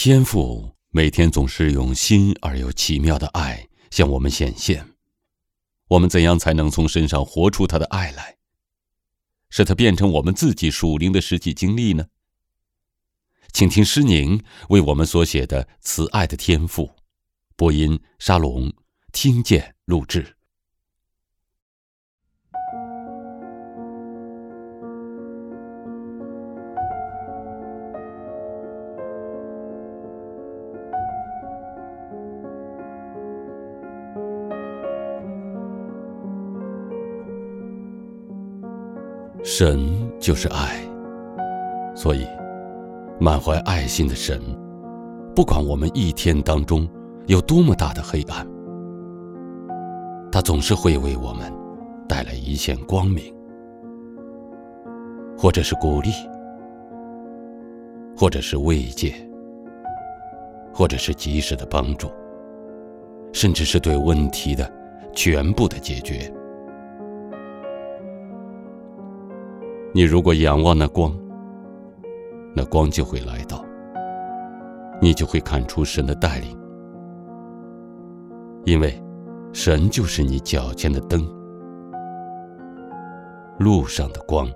天父每天总是用新而又奇妙的爱向我们显现，我们怎样才能从身上活出他的爱来，使它变成我们自己属灵的实际经历呢？请听诗宁为我们所写的《慈爱的天赋》，播音沙龙听见录制。神就是爱，所以满怀爱心的神，不管我们一天当中有多么大的黑暗，他总是会为我们带来一线光明，或者是鼓励，或者是慰藉，或者是及时的帮助，甚至是对问题的全部的解决。你如果仰望那光，那光就会来到，你就会看出神的带领，因为神就是你脚前的灯，路上的光。